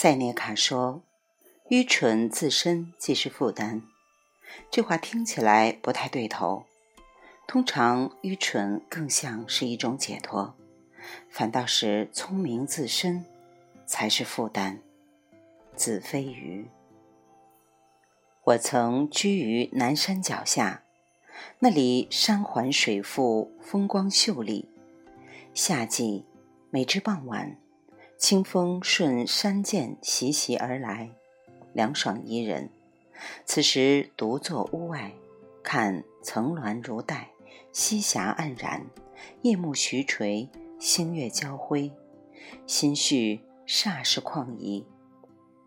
塞涅卡说：“愚蠢自身即是负担。”这话听起来不太对头。通常，愚蠢更像是一种解脱，反倒是聪明自身才是负担。子非鱼。我曾居于南山脚下，那里山环水复，风光秀丽。夏季，每至傍晚。清风顺山涧习习而来，凉爽宜人。此时独坐屋外，看层峦如带，溪峡黯然，夜幕徐垂，星月交辉，心绪霎时旷怡。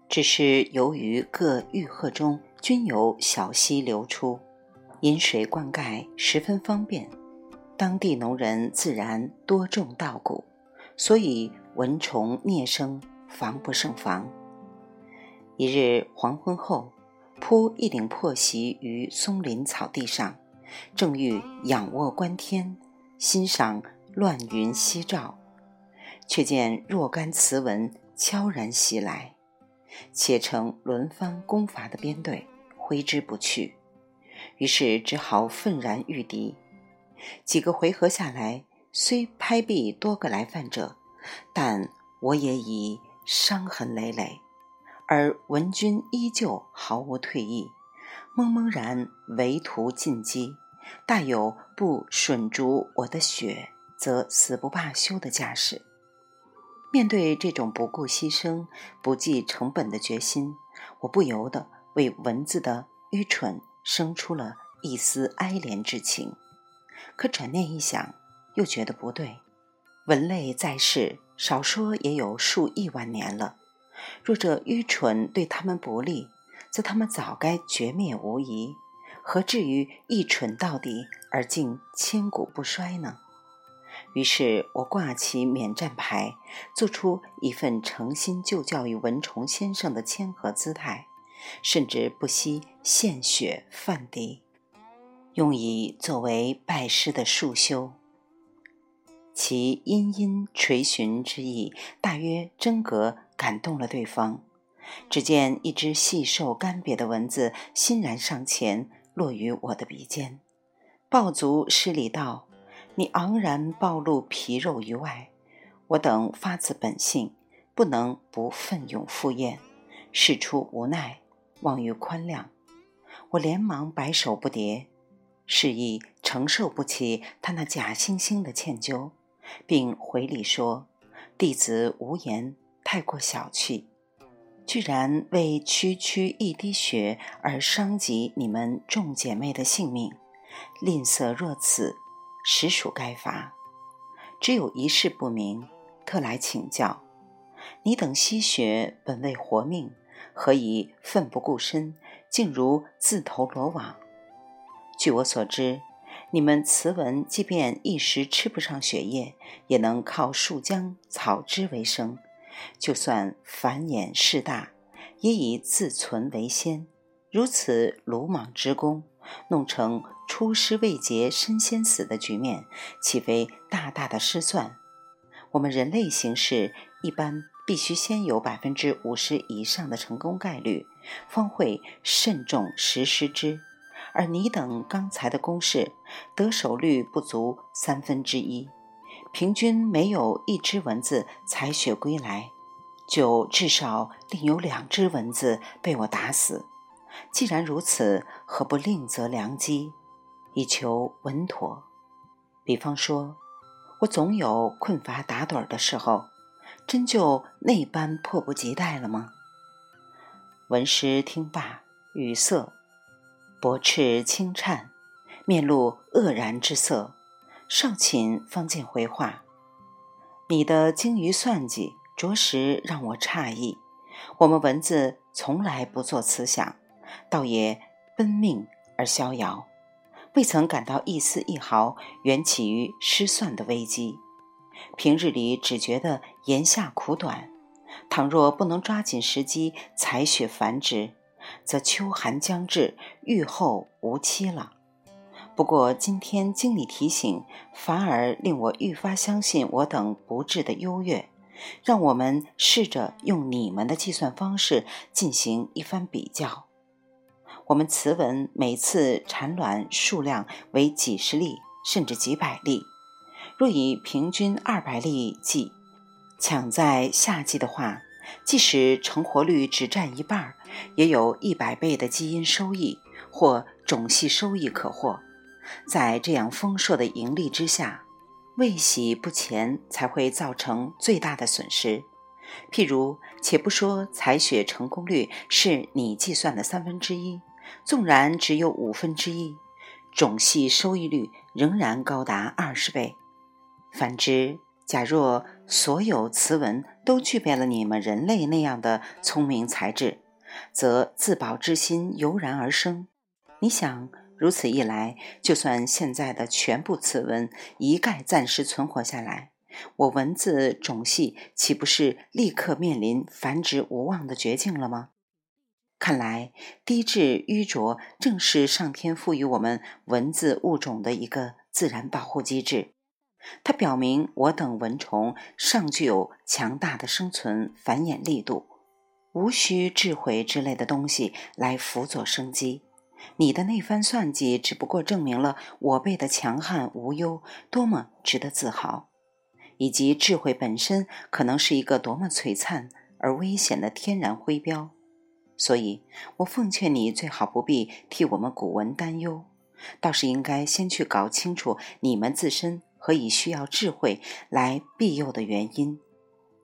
只是由于各玉壑中均有小溪流出，饮水灌溉十分方便，当地农人自然多种稻谷，所以。蚊虫啮声，防不胜防。一日黄昏后，铺一顶破席于松林草地上，正欲仰卧观天，欣赏乱云夕照，却见若干雌蚊悄然袭来，且成轮番攻伐的编队，挥之不去。于是只好愤然御敌。几个回合下来，虽拍毙多个来犯者。但我也已伤痕累累，而文军依旧毫无退意，懵懵然唯图进击，大有不吮足我的血则死不罢休的架势。面对这种不顾牺牲、不计成本的决心，我不由得为蚊子的愚蠢生出了一丝哀怜之情。可转念一想，又觉得不对。蚊类在世，少说也有数亿万年了。若这愚蠢对他们不利，则他们早该绝灭无疑，何至于一蠢到底而竟千古不衰呢？于是我挂起免战牌，做出一份诚心就教于蚊虫先生的谦和姿态，甚至不惜献血犯敌，用以作为拜师的束修。其殷殷垂询之意，大约真格感动了对方。只见一只细瘦干瘪的蚊子欣然上前，落于我的鼻尖，抱足施礼道：“你昂然暴露皮肉于外，我等发自本性，不能不奋勇赴宴，事出无奈，望于宽谅。”我连忙摆手不迭，示意承受不起他那假惺惺的歉疚。并回礼说：“弟子无言，太过小气，居然为区区一滴血而伤及你们众姐妹的性命，吝啬若此，实属该罚。只有一事不明，特来请教：你等吸血本为活命，何以奋不顾身，竟如自投罗网？据我所知。”你们雌蚊即便一时吃不上血液，也能靠树浆、草汁为生；就算繁衍势大，也以自存为先。如此鲁莽之功，弄成出师未捷身先死的局面，岂非大大的失算？我们人类行事一般必须先有百分之五十以上的成功概率，方会慎重实施之。而你等刚才的攻势，得手率不足三分之一，平均没有一只蚊子采血归来，就至少另有两只蚊子被我打死。既然如此，何不另择良机，以求稳妥？比方说，我总有困乏打盹的时候，真就那般迫不及待了吗？文师听罢，语塞。薄翅轻颤，面露愕然之色。少顷方见回话：“你的精于算计，着实让我诧异。我们蚊子从来不做此想，倒也奔命而逍遥，未曾感到一丝一毫缘起于失算的危机。平日里只觉得炎夏苦短，倘若不能抓紧时机采血繁殖。”则秋寒将至，愈后无期了。不过今天经你提醒，反而令我愈发相信我等不智的优越，让我们试着用你们的计算方式进行一番比较。我们雌蚊每次产卵数量为几十粒，甚至几百粒。若以平均二百粒计，抢在夏季的话，即使成活率只占一半，也有一百倍的基因收益或种系收益可获。在这样丰硕的盈利之下，未喜不前才会造成最大的损失。譬如，且不说采血成功率是你计算的三分之一，纵然只有五分之一，种系收益率仍然高达二十倍。反之，假若所有词文都具备了你们人类那样的聪明才智，则自保之心油然而生。你想，如此一来，就算现在的全部词文一概暂时存活下来，我文字种系岂不是立刻面临繁殖无望的绝境了吗？看来，低质淤浊正是上天赋予我们文字物种的一个自然保护机制。它表明，我等蚊虫尚具有强大的生存繁衍力度，无需智慧之类的东西来辅佐生机。你的那番算计，只不过证明了我辈的强悍无忧多么值得自豪，以及智慧本身可能是一个多么璀璨而危险的天然徽标。所以，我奉劝你最好不必替我们古文担忧，倒是应该先去搞清楚你们自身。和以需要智慧来庇佑的原因，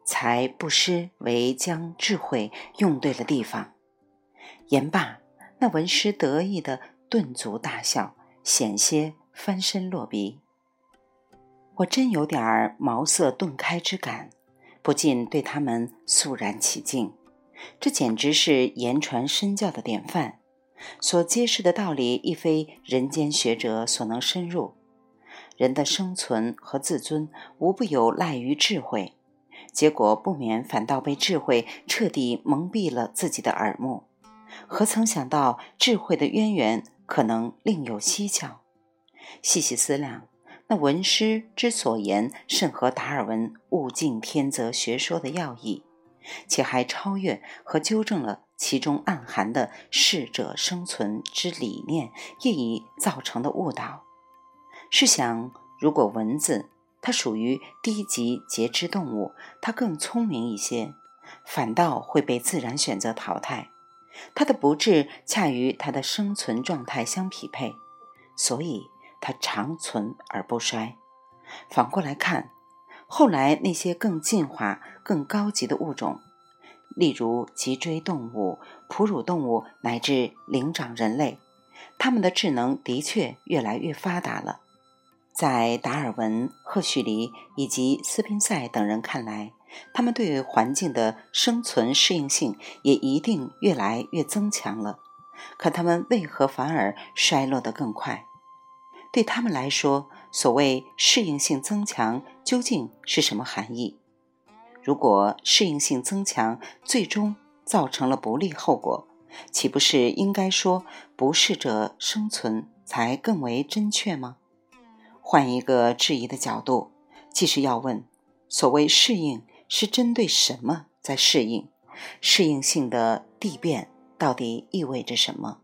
才不失为将智慧用对了地方。言罢，那文师得意的顿足大笑，险些翻身落鼻。我真有点儿茅塞顿开之感，不禁对他们肃然起敬。这简直是言传身教的典范，所揭示的道理亦非人间学者所能深入。人的生存和自尊无不有赖于智慧，结果不免反倒被智慧彻底蒙蔽了自己的耳目。何曾想到智慧的渊源可能另有蹊跷？细细思量，那文师之所言甚合达尔文物竞天择学说的要义，且还超越和纠正了其中暗含的适者生存之理念，业已造成的误导。试想，如果蚊子它属于低级节肢动物，它更聪明一些，反倒会被自然选择淘汰。它的不治恰与它的生存状态相匹配，所以它长存而不衰。反过来看，后来那些更进化、更高级的物种，例如脊椎动物、哺乳动物乃至灵长人类，它们的智能的确越来越发达了。在达尔文、赫胥黎以及斯宾塞等人看来，他们对环境的生存适应性也一定越来越增强了。可他们为何反而衰落得更快？对他们来说，所谓适应性增强究竟是什么含义？如果适应性增强最终造成了不利后果，岂不是应该说不适者生存才更为真确吗？换一个质疑的角度，即是要问：所谓适应是针对什么在适应？适应性的递变到底意味着什么？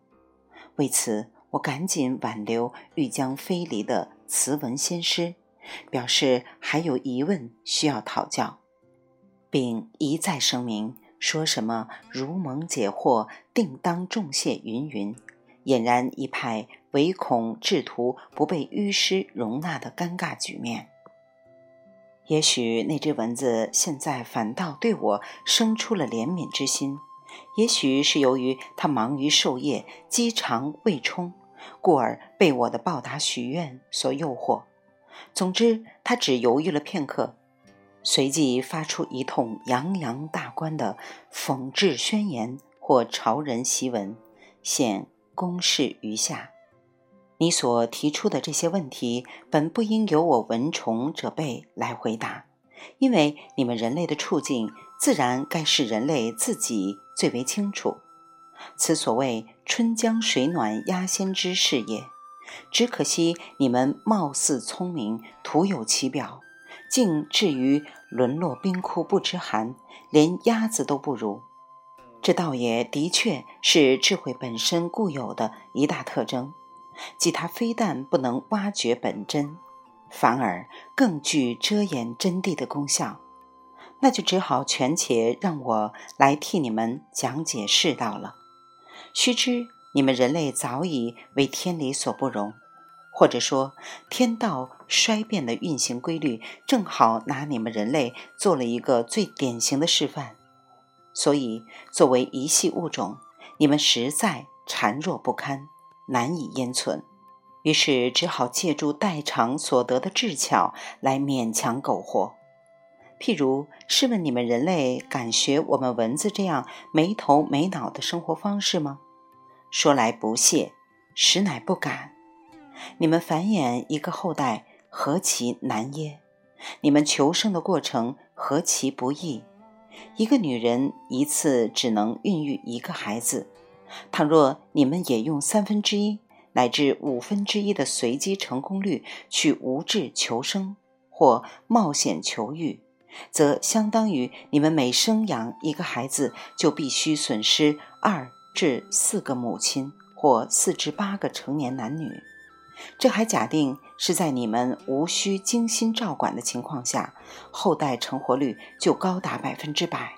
为此，我赶紧挽留欲将非离的词文先师，表示还有疑问需要讨教，并一再声明说什么如蒙解惑，定当重谢云云。俨然一派唯恐制图不被淤师容纳的尴尬局面。也许那只蚊子现在反倒对我生出了怜悯之心，也许是由于它忙于授业，饥肠未充，故而被我的报答许愿所诱惑。总之，它只犹豫了片刻，随即发出一通洋洋大观的讽制宣言或朝人檄文，现。公示于下，你所提出的这些问题，本不应由我蚊虫者辈来回答，因为你们人类的处境，自然该是人类自己最为清楚。此所谓春江水暖鸭先知是也。只可惜你们貌似聪明，徒有其表，竟至于沦落冰窟不知寒，连鸭子都不如。这倒也的确是智慧本身固有的一大特征，即它非但不能挖掘本真，反而更具遮掩真谛的功效。那就只好权且让我来替你们讲解世道了。须知你们人类早已为天理所不容，或者说天道衰变的运行规律，正好拿你们人类做了一个最典型的示范。所以，作为一系物种，你们实在孱弱不堪，难以淹存。于是，只好借助代偿所得的智巧来勉强苟活。譬如，试问你们人类敢学我们蚊子这样没头没脑的生活方式吗？说来不屑，实乃不敢。你们繁衍一个后代，何其难耶？你们求生的过程，何其不易？一个女人一次只能孕育一个孩子，倘若你们也用三分之一乃至五分之一的随机成功率去无志求生或冒险求育，则相当于你们每生养一个孩子，就必须损失二至四个母亲或四至八个成年男女。这还假定是在你们无需精心照管的情况下，后代成活率就高达百分之百。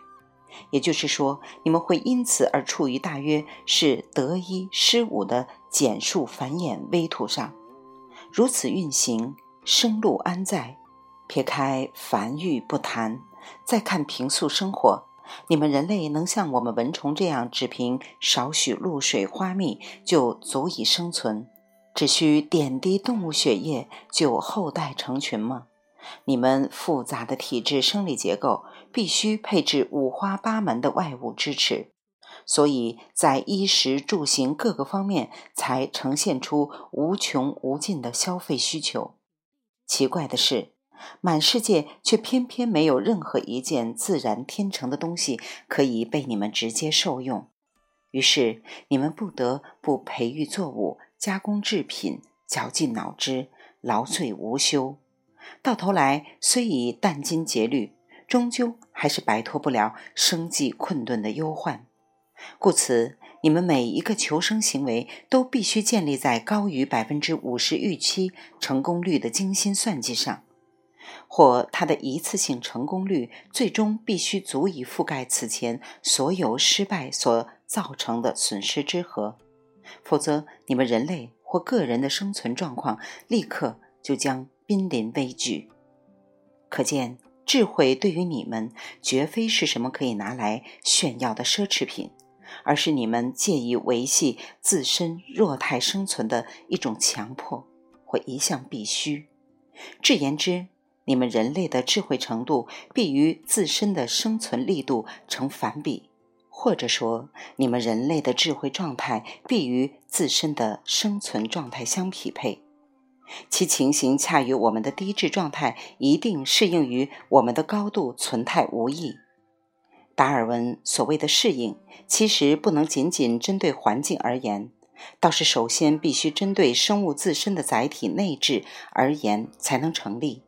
也就是说，你们会因此而处于大约是得一失五的减数繁衍微土上。如此运行，生路安在？撇开繁育不谈，再看平素生活，你们人类能像我们蚊虫这样，只凭少许露水花蜜就足以生存，只需点滴动物血液就后代成群吗？你们复杂的体质生理结构必须配置五花八门的外物支持，所以在衣食住行各个方面才呈现出无穷无尽的消费需求。奇怪的是。满世界却偏偏没有任何一件自然天成的东西可以被你们直接受用，于是你们不得不培育作物、加工制品、绞尽脑汁、劳瘁无休。到头来，虽已殚精竭虑，终究还是摆脱不了生计困顿的忧患。故此，你们每一个求生行为都必须建立在高于百分之五十预期成功率的精心算计上。或它的一次性成功率最终必须足以覆盖此前所有失败所造成的损失之和，否则你们人类或个人的生存状况立刻就将濒临危局。可见，智慧对于你们绝非是什么可以拿来炫耀的奢侈品，而是你们借以维系自身弱态生存的一种强迫或一项必须。至言之。你们人类的智慧程度必与自身的生存力度成反比，或者说，你们人类的智慧状态必与自身的生存状态相匹配。其情形恰与我们的低质状态一定适应于我们的高度存态无异。达尔文所谓的适应，其实不能仅仅针对环境而言，倒是首先必须针对生物自身的载体内质而言才能成立。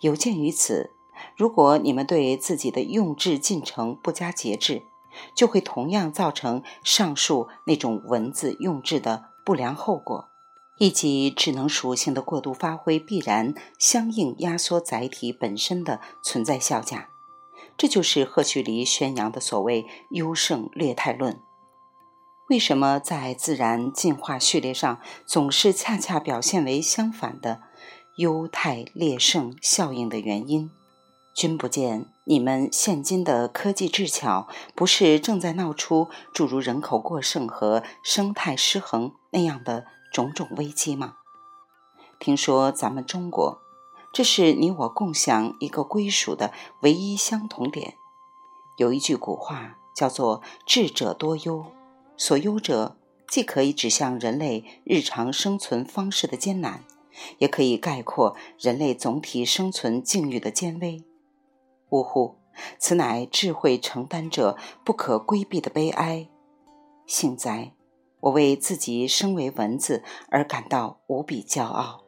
有鉴于此，如果你们对自己的用智进程不加节制，就会同样造成上述那种文字用智的不良后果，以及智能属性的过度发挥必然相应压缩载体本身的存在效价。这就是赫胥黎宣扬的所谓优胜劣汰论。为什么在自然进化序列上总是恰恰表现为相反的？优汰劣胜效应的原因，君不见你们现今的科技智巧，不是正在闹出诸如人口过剩和生态失衡那样的种种危机吗？听说咱们中国，这是你我共享一个归属的唯一相同点。有一句古话叫做“智者多忧”，所忧者既可以指向人类日常生存方式的艰难。也可以概括人类总体生存境遇的艰危。呜呼，此乃智慧承担者不可规避的悲哀。幸哉，我为自己身为蚊子而感到无比骄傲。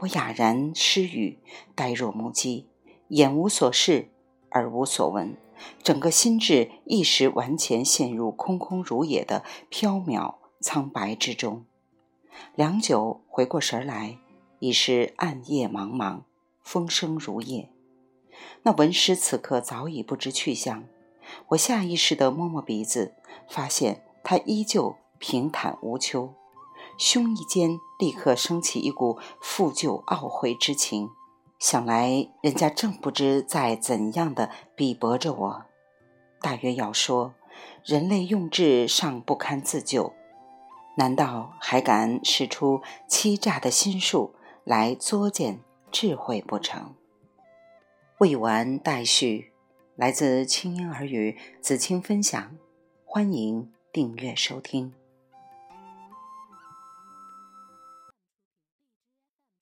我哑然失语，呆若木鸡，眼无所视，耳无所闻，整个心智一时完全陷入空空如也的缥缈苍白之中。良久，回过神来，已是暗夜茫茫，风声如夜。那文师此刻早已不知去向。我下意识地摸摸鼻子，发现他依旧平坦无丘，胸臆间立刻升起一股负疚懊悔之情。想来人家正不知在怎样的鄙薄着我，大约要说，人类用智尚不堪自救，难道还敢使出欺诈的心术来作践智慧不成？未完待续。来自清音儿语子青分享，欢迎订阅收听。